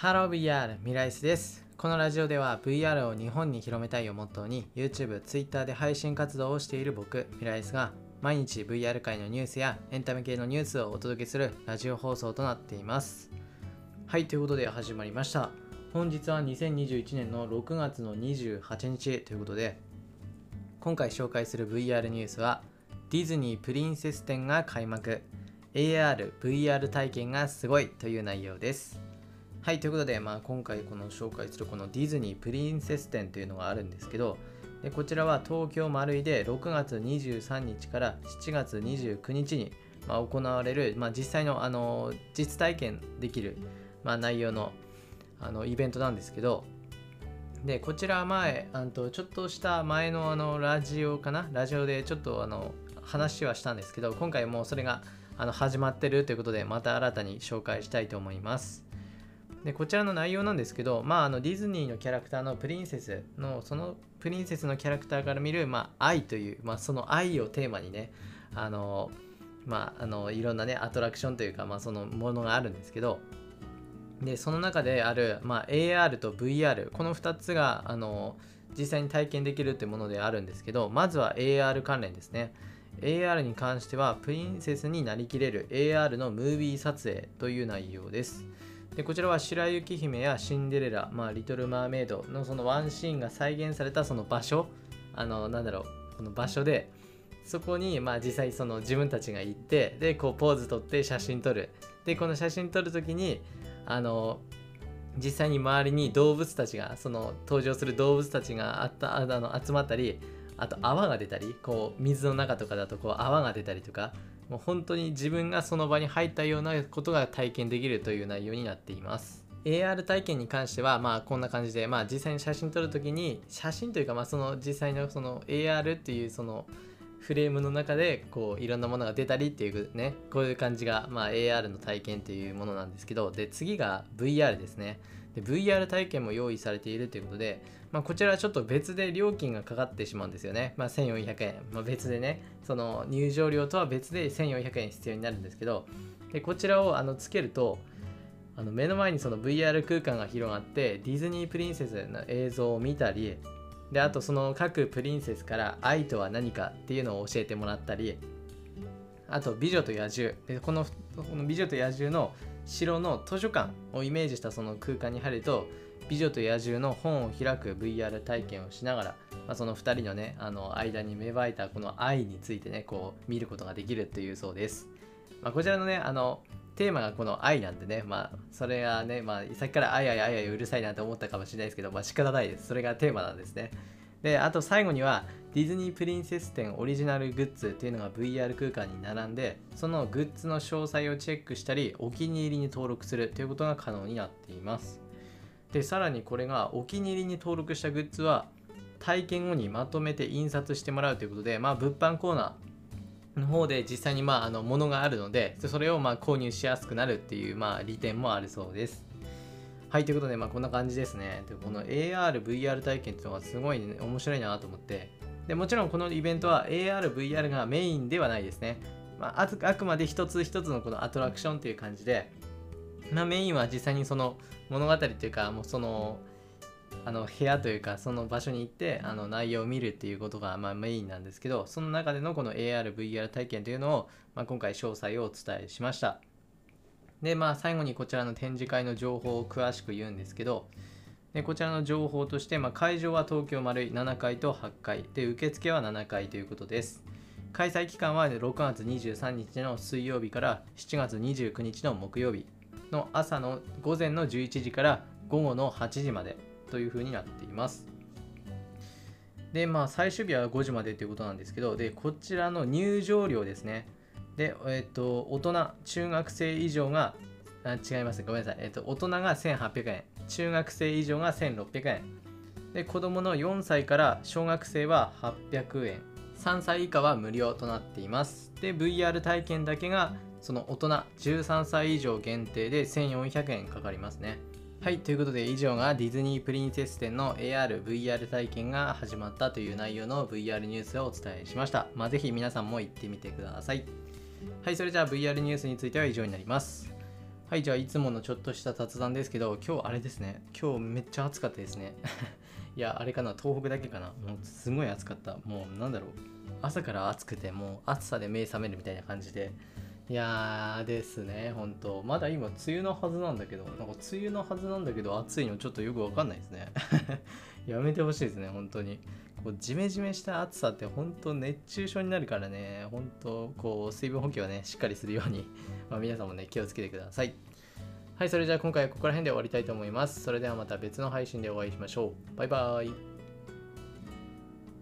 Hello VR ミライスです。このラジオでは VR を日本に広めたいをモットーに YouTube、Twitter で配信活動をしている僕ミライスが毎日 VR 界のニュースやエンタメ系のニュースをお届けするラジオ放送となっています。はいということで始まりました。本日は2021年の6月の28日ということで今回紹介する VR ニュースはディズニープリンセス展が開幕。AR、VR 体験がすごいという内容です。はい、ということで、まあ、今回この紹介するこのディズニープリンセス展というのがあるんですけど、でこちらは東京マルイで6月23日から7月29日に、まあ、行われる、まあ、実際のあの実体験できる、まあ、内容のあのイベントなんですけど、でこちら前あとちょっとした前のあのラジオかな？ラジオでちょっとあの話はしたんですけど今回もうそれがあの始まってるということでまた新たに紹介したいと思います。でこちらの内容なんですけど、まあ、あのディズニーのキャラクターのプリンセスのそのプリンセスのキャラクターから見る、まあ、愛という、まあ、その愛をテーマにねあの、まあ、あのいろんなねアトラクションというか、まあ、そのものがあるんですけどでその中である、まあ、AR と VR この2つがあの実際に体験できるってものであるんですけどまずは AR 関連ですね AR に関してはプリンセスになりきれる AR のムービー撮影という内容です。でこちらは白雪姫やシンデレラ、まあ、リトル・マーメイドのそのワンシーンが再現されたその場所あのなんだろうこの場所でそこにまあ実際その自分たちが行ってでこうポーズ撮って写真撮る。でこの写真撮る時にあの実際に周りに動物たちがその登場する動物たちがあったあの集まったりあと泡が出たりこう水の中とかだとこう泡が出たりとかもう本当に自分がその場に入ったようなことが体験できるという内容になっています。AR 体験に関してはまあこんな感じでまあ実際に写真撮るときに写真というかまあその実際のその AR っていうそのフレームの中でこういろんなものが出たりっていうねこういう感じがまあ AR の体験というものなんですけどで次が VR ですね。で VR 体験も用意されているということでまあ、こちらはちょっと別で料金がかかってしまうんですよね。まあ、1400円。まあ、別でね、その入場料とは別で1400円必要になるんですけど、でこちらをあのつけると、あの目の前にその VR 空間が広がってディズニープリンセスの映像を見たりであとその各プリンセスから愛とは何かっていうのを教えてもらったりあと美女と野獣でこのこの美女と野獣の城の図書館をイメージしたその空間に入ると美女と野獣の本を開く VR 体験をしながら、まあ、その2人のねあの間に芽生えたこの愛についてねこう見ることができるというそうです、まあ、こちらのねあのテーマがこの愛なんでね、まあ、それがね、まあ、さっきからあいあいあいあいうるさいなと思ったかもしれないですけど、まあ、仕方ないです。それがテーマなんですね。で、あと最後には、ディズニープリンセス展オリジナルグッズっていうのが VR 空間に並んで、そのグッズの詳細をチェックしたり、お気に入りに登録するということが可能になっています。でさらにこれがお気に入りに登録したグッズは体験後にまとめて印刷してもらうということで、まあ、物販コーナーの方で実際にまああの物があるのでそれをまあ購入しやすくなるっていうまあ利点もあるそうですはいということでまあこんな感じですね。でこの AR、VR 体験っていうのがすごい、ね、面白いなと思って。でもちろんこのイベントは AR、VR がメインではないですね、まあ、あくまで一つ一つのこのアトラクションっていう感じで。まあ、メインは実際にその物語というかもうそのあの部屋というかその場所に行ってあの内容を見るっていうことがまあメインなんですけどその中でのこの AR、VR 体験というのを、まあ、今回詳細をお伝えしましたでまあ最後にこちらの展示会の情報を詳しく言うんですけどでこちらの情報として、まあ、会場は東京丸い7階と8階で受付は7階ということです開催期間は6月23日の水曜日から7月29日の木曜日の朝の午前の11時から午後の8時までというふうになっています。で、まあ、最終日は5時までということなんですけど、で、こちらの入場料ですね。で、えっ、と、大人、中学生以上が、あ違います、ごめんなさい。えっ、と、大人が1800円、中学生以上が1600円。で、子供の4歳から小学生は800円。3歳以下は無料となっています。で、VR 体験だけがその大人13歳以上限定で1400円かかりますね。はい、ということで以上がディズニープリンセス展の AR、VR 体験が始まったという内容の VR ニュースをお伝えしました。まあ、ぜひ皆さんも行ってみてください。はい、それじゃあ VR ニュースについては以上になります。はいじゃあいつものちょっとした雑談ですけど今日あれですね。今日めっちゃ暑かったですね。いやあれかな東北だけかな。もうすごい暑かった。もうなんだろう。朝から暑くてもう暑さで目覚めるみたいな感じで。いやーですね本当。まだ今梅雨のはずなんだけどなんか梅雨のはずなんだけど暑いのちょっとよくわかんないですね。やめてほしいですね本当に。こうジメジメした暑さって本当熱中症になるからね。本当こう水分補給はねしっかりするようにまあ皆さんもね気をつけてください。はいそれじゃあ今回はここら辺で終わりたいと思います。それではまた別の配信でお会いしましょう。バイバーイ。